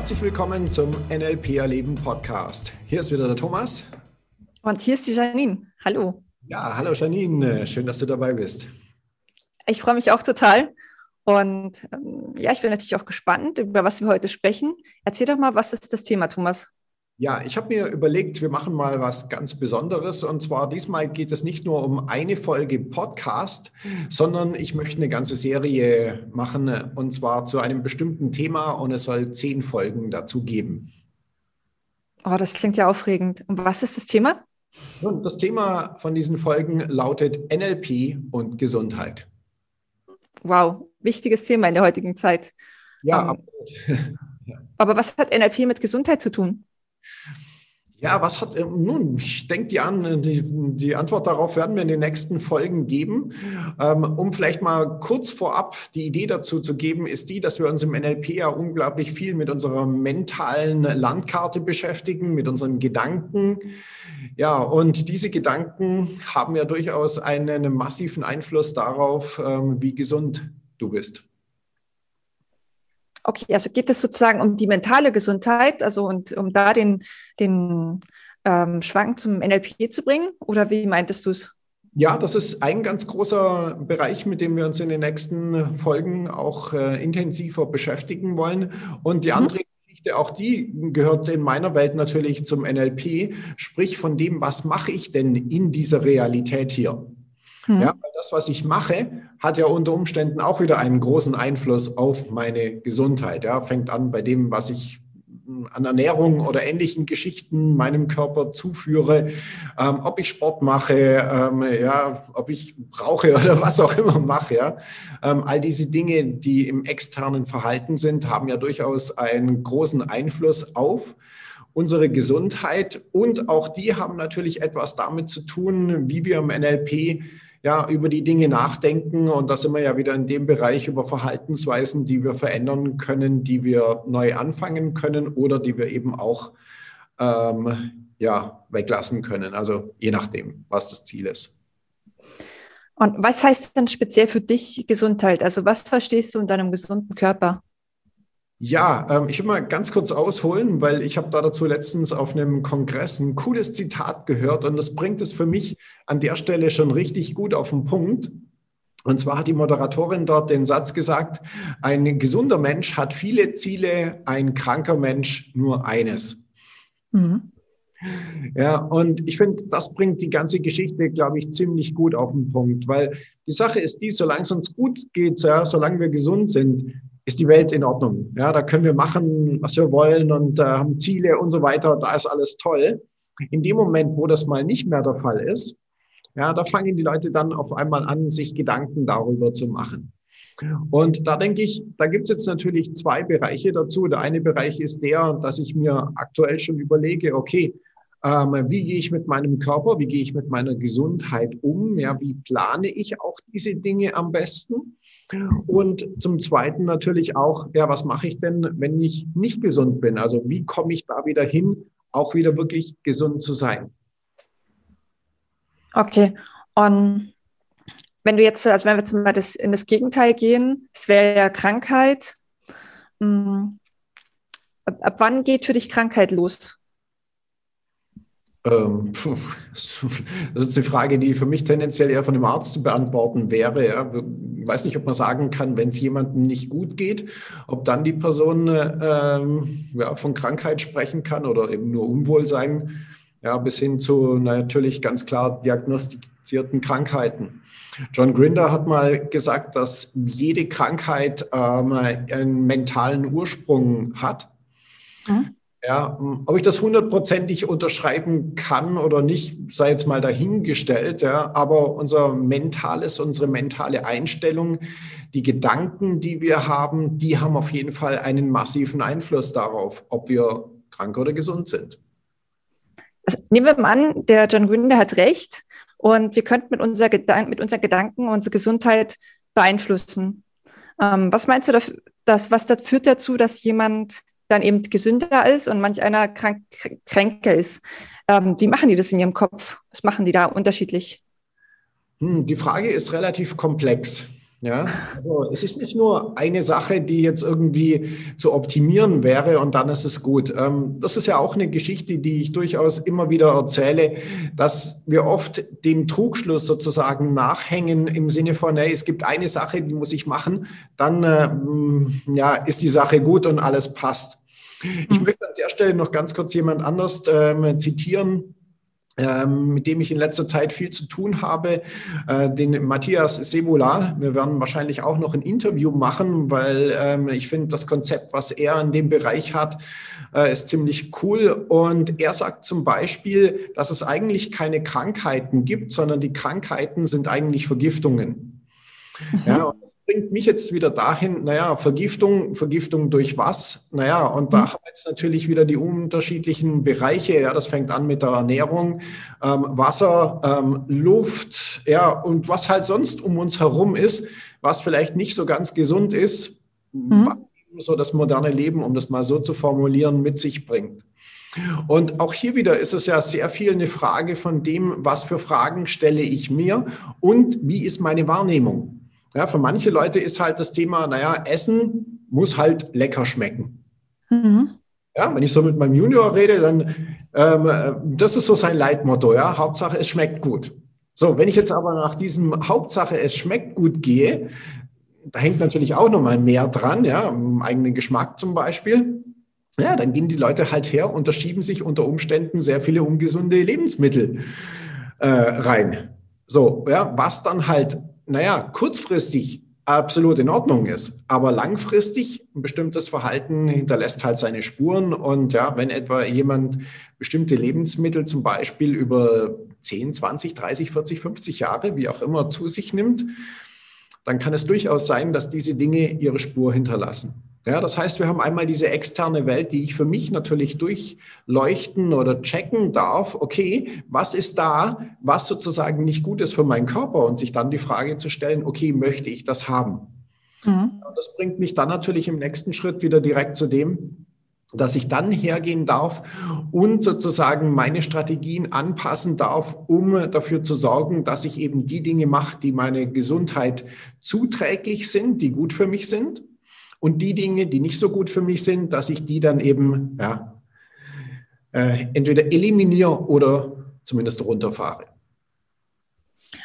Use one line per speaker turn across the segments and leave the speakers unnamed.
Herzlich willkommen zum NLP Erleben Podcast. Hier ist wieder der Thomas.
Und hier ist die Janine. Hallo.
Ja, hallo Janine. Schön, dass du dabei bist.
Ich freue mich auch total. Und ähm, ja, ich bin natürlich auch gespannt, über was wir heute sprechen. Erzähl doch mal, was ist das Thema, Thomas?
Ja, ich habe mir überlegt, wir machen mal was ganz Besonderes. Und zwar diesmal geht es nicht nur um eine Folge Podcast, sondern ich möchte eine ganze Serie machen und zwar zu einem bestimmten Thema und es soll zehn Folgen dazu geben.
Oh, das klingt ja aufregend. Und was ist das Thema?
Nun, das Thema von diesen Folgen lautet NLP und Gesundheit.
Wow, wichtiges Thema in der heutigen Zeit.
Ja,
um, aber was hat NLP mit Gesundheit zu tun?
Ja, was hat, ähm, nun, ich denke, die, an, die, die Antwort darauf werden wir in den nächsten Folgen geben. Ähm, um vielleicht mal kurz vorab die Idee dazu zu geben, ist die, dass wir uns im NLP ja unglaublich viel mit unserer mentalen Landkarte beschäftigen, mit unseren Gedanken. Ja, und diese Gedanken haben ja durchaus einen massiven Einfluss darauf, ähm, wie gesund du bist.
Okay, also geht es sozusagen um die mentale Gesundheit, also und um da den, den ähm, Schwank zum NLP zu bringen? Oder wie meintest du es?
Ja, das ist ein ganz großer Bereich, mit dem wir uns in den nächsten Folgen auch äh, intensiver beschäftigen wollen. Und die mhm. andere Geschichte, auch die gehört in meiner Welt natürlich zum NLP, sprich von dem, was mache ich denn in dieser Realität hier? Mhm. Ja, das, was ich mache, hat ja unter Umständen auch wieder einen großen Einfluss auf meine Gesundheit. Ja, fängt an bei dem, was ich an Ernährung oder ähnlichen Geschichten meinem Körper zuführe, ähm, ob ich Sport mache, ähm, ja, ob ich rauche oder was auch immer mache. Ja. Ähm, all diese Dinge, die im externen Verhalten sind, haben ja durchaus einen großen Einfluss auf unsere Gesundheit und auch die haben natürlich etwas damit zu tun, wie wir im NLP ja, über die Dinge nachdenken. Und da sind wir ja wieder in dem Bereich über Verhaltensweisen, die wir verändern können, die wir neu anfangen können oder die wir eben auch ähm, ja, weglassen können. Also je nachdem, was das Ziel ist.
Und was heißt denn speziell für dich Gesundheit? Also was verstehst du unter einem gesunden Körper?
Ja, ähm, ich will mal ganz kurz ausholen, weil ich habe da dazu letztens auf einem Kongress ein cooles Zitat gehört und das bringt es für mich an der Stelle schon richtig gut auf den Punkt. Und zwar hat die Moderatorin dort den Satz gesagt, ein gesunder Mensch hat viele Ziele, ein kranker Mensch nur eines. Mhm. Ja, und ich finde, das bringt die ganze Geschichte, glaube ich, ziemlich gut auf den Punkt, weil die Sache ist die, solange es uns gut geht, ja, solange wir gesund sind, ist die Welt in Ordnung. Ja, da können wir machen, was wir wollen und äh, haben Ziele und so weiter. Da ist alles toll. In dem Moment, wo das mal nicht mehr der Fall ist, ja, da fangen die Leute dann auf einmal an, sich Gedanken darüber zu machen. Und da denke ich, da gibt es jetzt natürlich zwei Bereiche dazu. Der eine Bereich ist der, dass ich mir aktuell schon überlege, okay, ähm, wie gehe ich mit meinem Körper, wie gehe ich mit meiner Gesundheit um, ja, wie plane ich auch diese Dinge am besten? Und zum Zweiten natürlich auch, ja, was mache ich denn, wenn ich nicht gesund bin? Also wie komme ich da wieder hin, auch wieder wirklich gesund zu sein?
Okay. Und wenn du jetzt, also wenn wir jetzt mal das, in das Gegenteil gehen, es wäre ja Krankheit. Hm, ab, ab wann geht für dich Krankheit los?
Ähm, das ist eine Frage, die für mich tendenziell eher von dem Arzt zu beantworten wäre. Ja. Ich weiß nicht, ob man sagen kann, wenn es jemandem nicht gut geht, ob dann die Person ähm, ja, von Krankheit sprechen kann oder eben nur Unwohlsein, ja, bis hin zu natürlich ganz klar diagnostizierten Krankheiten. John Grinder hat mal gesagt, dass jede Krankheit ähm, einen mentalen Ursprung hat. Mhm. Ja, ob ich das hundertprozentig unterschreiben kann oder nicht, sei jetzt mal dahingestellt. Ja, aber unser mentales, unsere mentale Einstellung, die Gedanken, die wir haben, die haben auf jeden Fall einen massiven Einfluss darauf, ob wir krank oder gesund sind.
Also nehmen wir mal an, der John Gründer hat recht und wir könnten mit, unser Gedan mit unseren Gedanken unsere Gesundheit beeinflussen. Ähm, was meinst du, dass, was das führt dazu, dass jemand dann eben gesünder ist und manch einer krank, kränker ist. Ähm, wie machen die das in ihrem Kopf? Was machen die da unterschiedlich?
Hm, die Frage ist relativ komplex. Ja, also es ist nicht nur eine Sache, die jetzt irgendwie zu optimieren wäre und dann ist es gut. Ähm, das ist ja auch eine Geschichte, die ich durchaus immer wieder erzähle, dass wir oft dem Trugschluss sozusagen nachhängen im Sinne von, hey, es gibt eine Sache, die muss ich machen, dann äh, ja, ist die Sache gut und alles passt. Ich mhm. möchte an der Stelle noch ganz kurz jemand anders ähm, zitieren, ähm, mit dem ich in letzter Zeit viel zu tun habe, äh, den Matthias Sebula. Wir werden wahrscheinlich auch noch ein Interview machen, weil ähm, ich finde, das Konzept, was er in dem Bereich hat, äh, ist ziemlich cool. Und er sagt zum Beispiel, dass es eigentlich keine Krankheiten gibt, sondern die Krankheiten sind eigentlich Vergiftungen. Mhm. Ja, und bringt mich jetzt wieder dahin, naja, Vergiftung, Vergiftung durch was? Naja, und da mhm. haben wir jetzt natürlich wieder die unterschiedlichen Bereiche. Ja, das fängt an mit der Ernährung, ähm, Wasser, ähm, Luft, ja, und was halt sonst um uns herum ist, was vielleicht nicht so ganz gesund ist, mhm. so das moderne Leben, um das mal so zu formulieren, mit sich bringt. Und auch hier wieder ist es ja sehr viel eine Frage von dem, was für Fragen stelle ich mir und wie ist meine Wahrnehmung. Ja, für manche Leute ist halt das Thema, naja, Essen muss halt lecker schmecken. Mhm. Ja, wenn ich so mit meinem Junior rede, dann ähm, äh, das ist so sein Leitmotto, ja, Hauptsache es schmeckt gut. So, wenn ich jetzt aber nach diesem Hauptsache es schmeckt gut gehe, da hängt natürlich auch nochmal mehr dran, ja, im eigenen Geschmack zum Beispiel. Ja, dann gehen die Leute halt her und da schieben sich unter Umständen sehr viele ungesunde Lebensmittel äh, rein. So, ja, was dann halt naja, kurzfristig absolut in Ordnung ist. Aber langfristig ein bestimmtes Verhalten hinterlässt halt seine Spuren. Und ja, wenn etwa jemand bestimmte Lebensmittel zum Beispiel über 10, 20, 30, 40, 50 Jahre, wie auch immer, zu sich nimmt, dann kann es durchaus sein, dass diese Dinge ihre Spur hinterlassen. Ja, das heißt, wir haben einmal diese externe Welt, die ich für mich natürlich durchleuchten oder checken darf. Okay, was ist da, was sozusagen nicht gut ist für meinen Körper und sich dann die Frage zu stellen, okay, möchte ich das haben? Mhm. Das bringt mich dann natürlich im nächsten Schritt wieder direkt zu dem, dass ich dann hergehen darf und sozusagen meine Strategien anpassen darf, um dafür zu sorgen, dass ich eben die Dinge mache, die meine Gesundheit zuträglich sind, die gut für mich sind und die Dinge, die nicht so gut für mich sind, dass ich die dann eben ja, äh, entweder eliminiere oder zumindest runterfahre.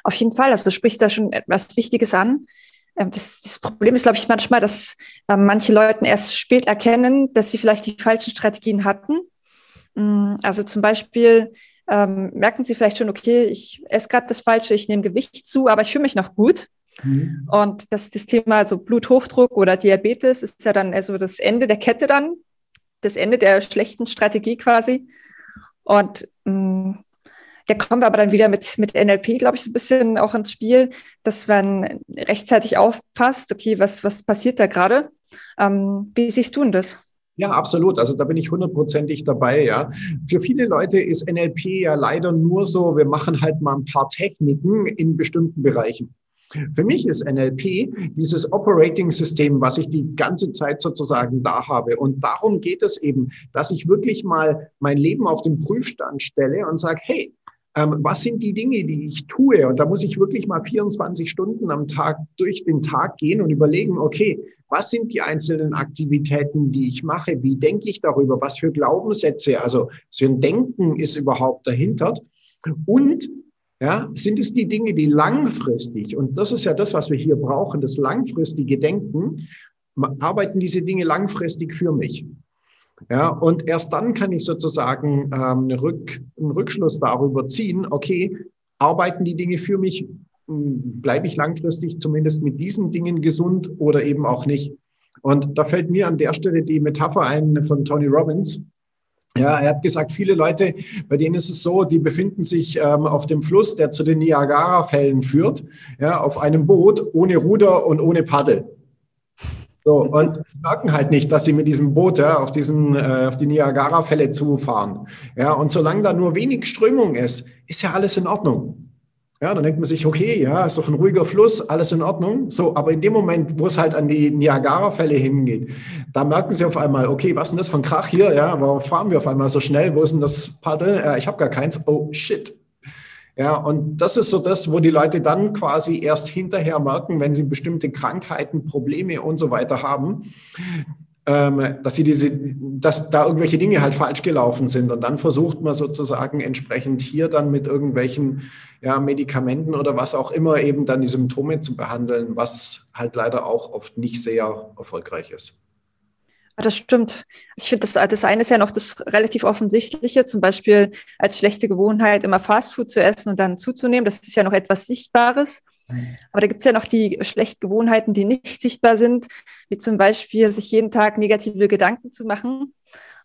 Auf jeden Fall, also du sprichst da schon etwas Wichtiges an. Ähm, das, das, Problem ist, glaube ich, manchmal, dass äh, manche Leute erst spät erkennen, dass sie vielleicht die falschen Strategien hatten. Mm, also zum Beispiel ähm, merken sie vielleicht schon, okay, ich esse gerade das Falsche, ich nehme Gewicht zu, aber ich fühle mich noch gut. Mhm. Und das, das Thema also Bluthochdruck oder Diabetes ist ja dann also das Ende der Kette dann, das Ende der schlechten Strategie quasi. Und mm, da kommen wir aber dann wieder mit, mit NLP, glaube ich, so ein bisschen auch ins Spiel, dass man rechtzeitig aufpasst, okay, was, was passiert da gerade? Ähm, wie siehst du denn das?
Ja, absolut. Also da bin ich hundertprozentig dabei, ja. Für viele Leute ist NLP ja leider nur so, wir machen halt mal ein paar Techniken in bestimmten Bereichen. Für mich ist NLP dieses Operating-System, was ich die ganze Zeit sozusagen da habe. Und darum geht es eben, dass ich wirklich mal mein Leben auf den Prüfstand stelle und sage, hey, ähm, was sind die Dinge, die ich tue? Und da muss ich wirklich mal 24 Stunden am Tag durch den Tag gehen und überlegen, okay, was sind die einzelnen Aktivitäten, die ich mache? Wie denke ich darüber? Was für Glaubenssätze, also was für ein Denken ist überhaupt dahinter? Und ja, sind es die Dinge, die langfristig, und das ist ja das, was wir hier brauchen, das langfristige Denken, arbeiten diese Dinge langfristig für mich? Ja, und erst dann kann ich sozusagen ähm, einen, Rück, einen Rückschluss darüber ziehen, okay, arbeiten die Dinge für mich, hm, bleibe ich langfristig zumindest mit diesen Dingen gesund oder eben auch nicht. Und da fällt mir an der Stelle die Metapher ein von Tony Robbins, ja, er hat gesagt, viele Leute, bei denen ist es so, die befinden sich ähm, auf dem Fluss, der zu den Niagara-Fällen führt, ja, auf einem Boot ohne Ruder und ohne Paddel. So, und merken halt nicht, dass sie mit diesem Boot ja, auf, diesen, äh, auf die Niagara-Fälle zufahren. Ja, und solange da nur wenig Strömung ist, ist ja alles in Ordnung. Ja, dann denkt man sich, okay, ja, ist doch ein ruhiger Fluss, alles in Ordnung. So, aber in dem Moment, wo es halt an die Niagara-Fälle hingeht, da merken sie auf einmal, okay, was ist denn das für ein Krach hier? Ja, warum fahren wir auf einmal so schnell? Wo ist denn das Paddel? Äh, ich habe gar keins. Oh, shit. Ja, und das ist so das, wo die Leute dann quasi erst hinterher merken, wenn sie bestimmte Krankheiten, Probleme und so weiter haben, ähm, dass sie diese, dass da irgendwelche Dinge halt falsch gelaufen sind. Und dann versucht man sozusagen entsprechend hier dann mit irgendwelchen ja, Medikamenten oder was auch immer eben dann die Symptome zu behandeln, was halt leider auch oft nicht sehr erfolgreich ist.
Das stimmt. Ich finde, das, das eine ist ja noch das relativ offensichtliche, zum Beispiel als schlechte Gewohnheit immer Fastfood zu essen und dann zuzunehmen. Das ist ja noch etwas Sichtbares. Aber da gibt es ja noch die schlechten Gewohnheiten, die nicht sichtbar sind, wie zum Beispiel sich jeden Tag negative Gedanken zu machen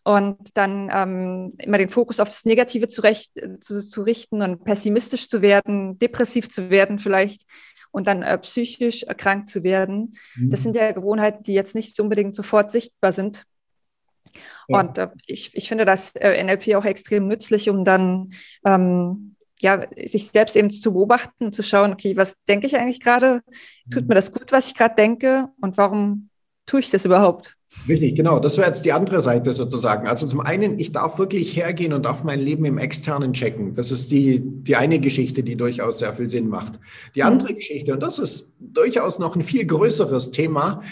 und dann ähm, immer den Fokus auf das Negative zu, recht, zu, zu, richten und pessimistisch zu werden, depressiv zu werden vielleicht und dann äh, psychisch erkrankt zu werden. Mhm. Das sind ja Gewohnheiten, die jetzt nicht unbedingt sofort sichtbar sind. Ja. Und äh, ich, ich finde das äh, NLP auch extrem nützlich, um dann ähm, ja, sich selbst eben zu beobachten und zu schauen, okay, was denke ich eigentlich gerade? Tut mir das gut, was ich gerade denke? Und warum tue ich das überhaupt?
Richtig, genau. Das wäre jetzt die andere Seite sozusagen. Also zum einen, ich darf wirklich hergehen und darf mein Leben im Externen checken. Das ist die, die eine Geschichte, die durchaus sehr viel Sinn macht. Die andere Geschichte, und das ist durchaus noch ein viel größeres Thema,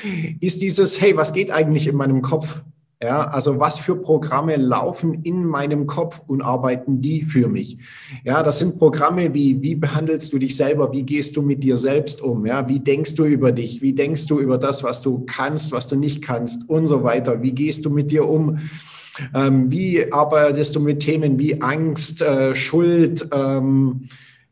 ist dieses, hey, was geht eigentlich in meinem Kopf? Ja, also was für Programme laufen in meinem Kopf und arbeiten die für mich? Ja, das sind Programme wie, wie behandelst du dich selber? Wie gehst du mit dir selbst um? Ja, wie denkst du über dich? Wie denkst du über das, was du kannst, was du nicht kannst und so weiter? Wie gehst du mit dir um? Ähm, wie arbeitest du mit Themen wie Angst, äh, Schuld, ähm,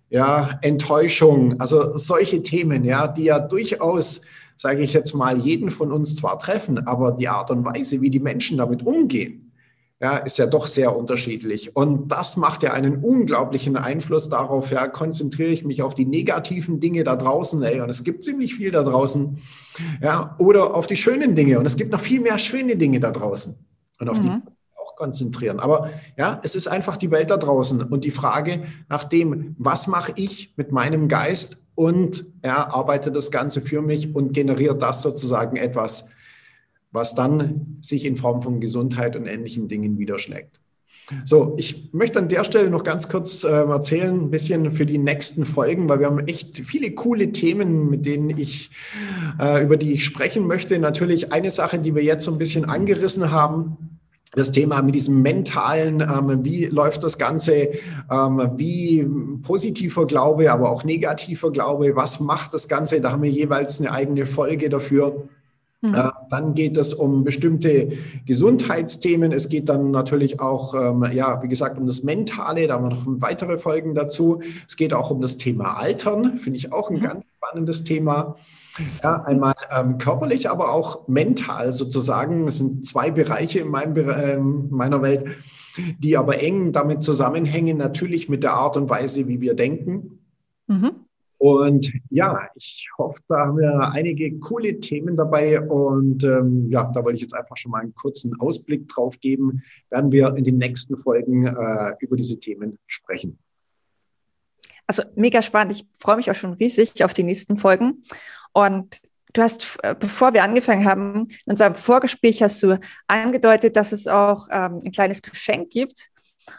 ja, Enttäuschung? Also solche Themen, ja, die ja durchaus sage ich jetzt mal, jeden von uns zwar treffen, aber die Art und Weise, wie die Menschen damit umgehen, ja, ist ja doch sehr unterschiedlich. Und das macht ja einen unglaublichen Einfluss darauf, ja, konzentriere ich mich auf die negativen Dinge da draußen, ey, und es gibt ziemlich viel da draußen, ja, oder auf die schönen Dinge. Und es gibt noch viel mehr schöne Dinge da draußen. Und auf mhm. die auch konzentrieren. Aber ja, es ist einfach die Welt da draußen. Und die Frage nach dem, was mache ich mit meinem Geist und er arbeitet das Ganze für mich und generiert das sozusagen etwas, was dann sich in Form von Gesundheit und ähnlichen Dingen niederschlägt. So, ich möchte an der Stelle noch ganz kurz äh, erzählen, ein bisschen für die nächsten Folgen, weil wir haben echt viele coole Themen, mit denen ich, äh, über die ich sprechen möchte. Natürlich eine Sache, die wir jetzt so ein bisschen angerissen haben, das Thema mit diesem mentalen, ähm, wie läuft das Ganze, ähm, wie positiver Glaube, aber auch negativer Glaube, was macht das Ganze, da haben wir jeweils eine eigene Folge dafür. Mhm. Äh, dann geht es um bestimmte Gesundheitsthemen. Es geht dann natürlich auch, ähm, ja, wie gesagt, um das Mentale. Da haben wir noch weitere Folgen dazu. Es geht auch um das Thema Altern, finde ich auch ein mhm. ganz spannendes Thema. Ja, einmal ähm, körperlich, aber auch mental sozusagen. Es sind zwei Bereiche in meinem, äh, meiner Welt, die aber eng damit zusammenhängen, natürlich mit der Art und Weise, wie wir denken. Mhm. Und ja, ich hoffe, da haben wir einige coole Themen dabei. Und ähm, ja, da wollte ich jetzt einfach schon mal einen kurzen Ausblick drauf geben. Werden wir in den nächsten Folgen äh, über diese Themen sprechen.
Also mega spannend. Ich freue mich auch schon riesig auf die nächsten Folgen. Und du hast, äh, bevor wir angefangen haben, in unserem Vorgespräch hast du angedeutet, dass es auch ähm, ein kleines Geschenk gibt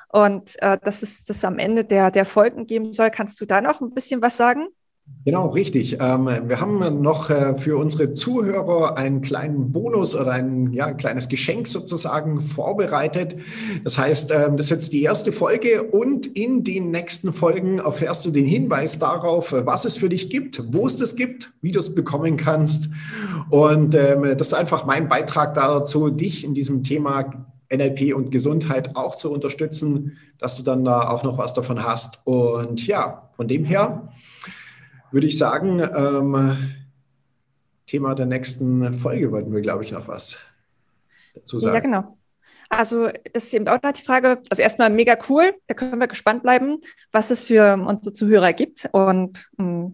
und äh, dass es das am Ende der, der Folgen geben soll. Kannst du da noch ein bisschen was sagen?
Genau, richtig. Ähm, wir haben noch äh, für unsere Zuhörer einen kleinen Bonus oder ein, ja, ein kleines Geschenk sozusagen vorbereitet. Das heißt, ähm, das ist jetzt die erste Folge und in den nächsten Folgen erfährst du den Hinweis darauf, was es für dich gibt, wo es das gibt, wie du es bekommen kannst. Und ähm, das ist einfach mein Beitrag dazu, dich in diesem Thema NLP und Gesundheit auch zu unterstützen, dass du dann da auch noch was davon hast. Und ja, von dem her würde ich sagen, ähm, Thema der nächsten Folge wollten wir, glaube ich, noch was dazu sagen.
Ja, genau. Also das ist eben auch noch die Frage, also erstmal mega cool, da können wir gespannt bleiben, was es für unsere Zuhörer gibt und, mm,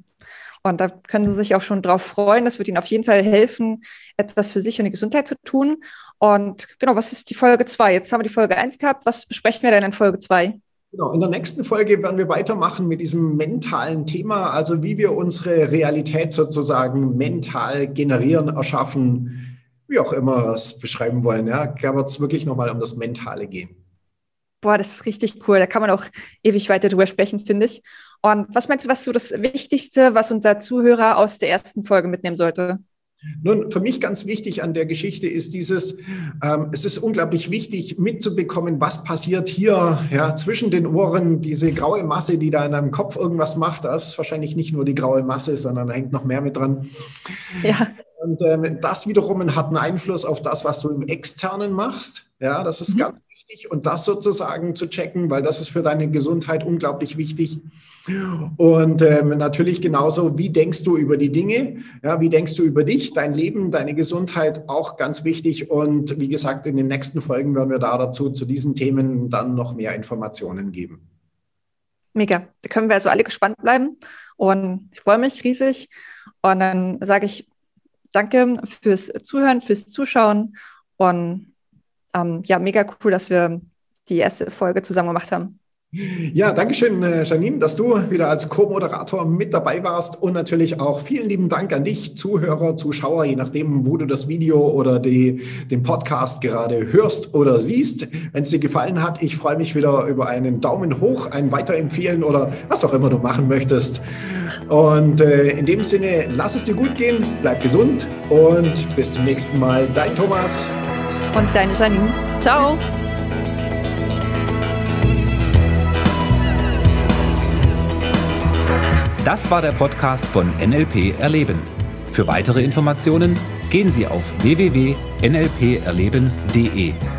und da können Sie sich auch schon drauf freuen. Das wird Ihnen auf jeden Fall helfen, etwas für sich und die Gesundheit zu tun. Und genau, was ist die Folge 2? Jetzt haben wir die Folge 1 gehabt. Was besprechen wir denn in Folge 2?
Genau, in der nächsten Folge werden wir weitermachen mit diesem mentalen Thema, also wie wir unsere Realität sozusagen mental generieren, erschaffen, wie auch immer wir es beschreiben wollen. Ja, da wird es wirklich nochmal um das Mentale gehen.
boah, das ist richtig cool. Da kann man auch ewig weiter drüber sprechen, finde ich. Und was meinst du, was so das Wichtigste, was unser Zuhörer aus der ersten Folge mitnehmen sollte?
Nun, für mich ganz wichtig an der Geschichte ist dieses, ähm, es ist unglaublich wichtig mitzubekommen, was passiert hier ja, zwischen den Ohren, diese graue Masse, die da in deinem Kopf irgendwas macht. Das ist wahrscheinlich nicht nur die graue Masse, sondern da hängt noch mehr mit dran. Ja. Und ähm, das wiederum hat einen Einfluss auf das, was du im Externen machst. Ja, das ist mhm. ganz wichtig und das sozusagen zu checken, weil das ist für deine Gesundheit unglaublich wichtig. Und ähm, natürlich genauso, wie denkst du über die Dinge? Ja, wie denkst du über dich, dein Leben, deine Gesundheit, auch ganz wichtig. Und wie gesagt, in den nächsten Folgen werden wir da dazu zu diesen Themen dann noch mehr Informationen geben.
Mega. Da können wir also alle gespannt bleiben. Und ich freue mich riesig. Und dann sage ich danke fürs Zuhören, fürs Zuschauen. Und ähm, ja, mega cool, dass wir die erste Folge zusammen gemacht haben.
Ja, danke schön, äh, Janine, dass du wieder als Co-Moderator mit dabei warst und natürlich auch vielen lieben Dank an dich, Zuhörer, Zuschauer, je nachdem, wo du das Video oder die, den Podcast gerade hörst oder siehst. Wenn es dir gefallen hat, ich freue mich wieder über einen Daumen hoch, ein Weiterempfehlen oder was auch immer du machen möchtest. Und äh, in dem Sinne, lass es dir gut gehen, bleib gesund und bis zum nächsten Mal. Dein Thomas.
Und deine Janine. Ciao.
Das war der Podcast von NLP Erleben. Für weitere Informationen gehen Sie auf www.nlperleben.de.